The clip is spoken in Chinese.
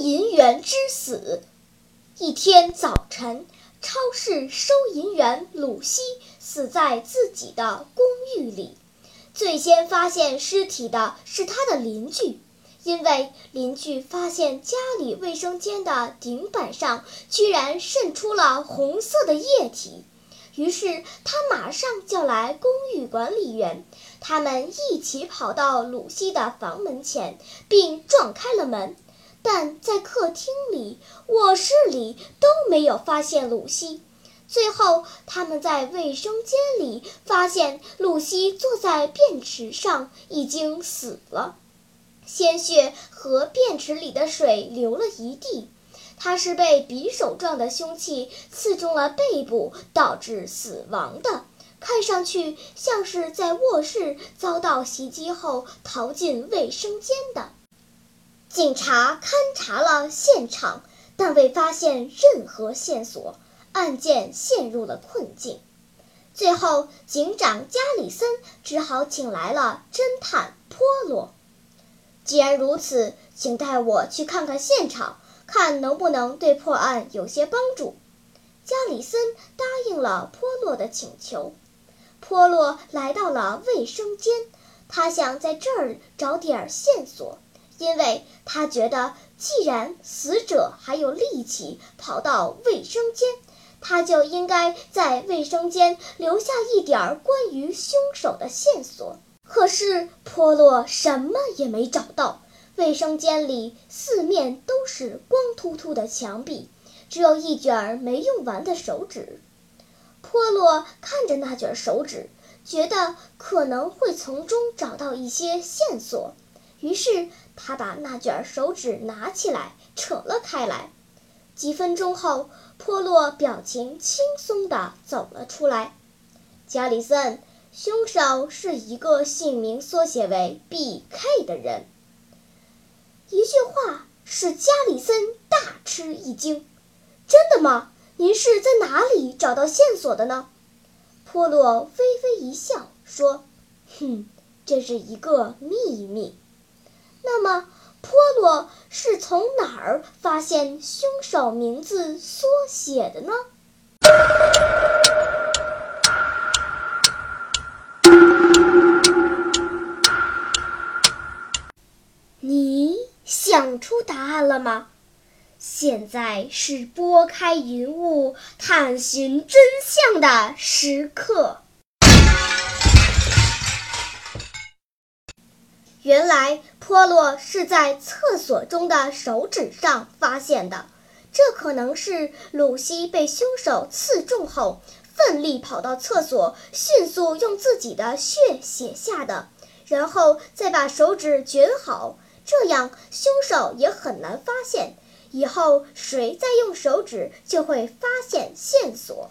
银元之死。一天早晨，超市收银员鲁西死在自己的公寓里。最先发现尸体的是他的邻居，因为邻居发现家里卫生间的顶板上居然渗出了红色的液体，于是他马上叫来公寓管理员，他们一起跑到鲁西的房门前，并撞开了门。但在客厅里、卧室里都没有发现鲁西。最后，他们在卫生间里发现露西坐在便池上，已经死了，鲜血和便池里的水流了一地。他是被匕首状的凶器刺中了背部，导致死亡的。看上去像是在卧室遭到袭击后逃进卫生间的。警察勘察了现场，但未发现任何线索，案件陷入了困境。最后，警长加里森只好请来了侦探波罗。既然如此，请带我去看看现场，看能不能对破案有些帮助。加里森答应了波洛的请求。波洛来到了卫生间，他想在这儿找点线索。因为他觉得，既然死者还有力气跑到卫生间，他就应该在卫生间留下一点关于凶手的线索。可是波洛什么也没找到，卫生间里四面都是光秃秃的墙壁，只有一卷没用完的手纸。波洛看着那卷手纸，觉得可能会从中找到一些线索。于是他把那卷手纸拿起来，扯了开来。几分钟后，波洛表情轻松地走了出来。加里森，凶手是一个姓名缩写为 B.K 的人。一句话使加里森大吃一惊。真的吗？您是在哪里找到线索的呢？波洛微微一笑说：“哼，这是一个秘密。”那么，波洛是从哪儿发现凶手名字缩写的呢？你想出答案了吗？现在是拨开云雾探寻真相的时刻。原来波洛是在厕所中的手指上发现的，这可能是鲁西被凶手刺中后，奋力跑到厕所，迅速用自己的血写下的，然后再把手指卷好，这样凶手也很难发现。以后谁再用手指，就会发现线索。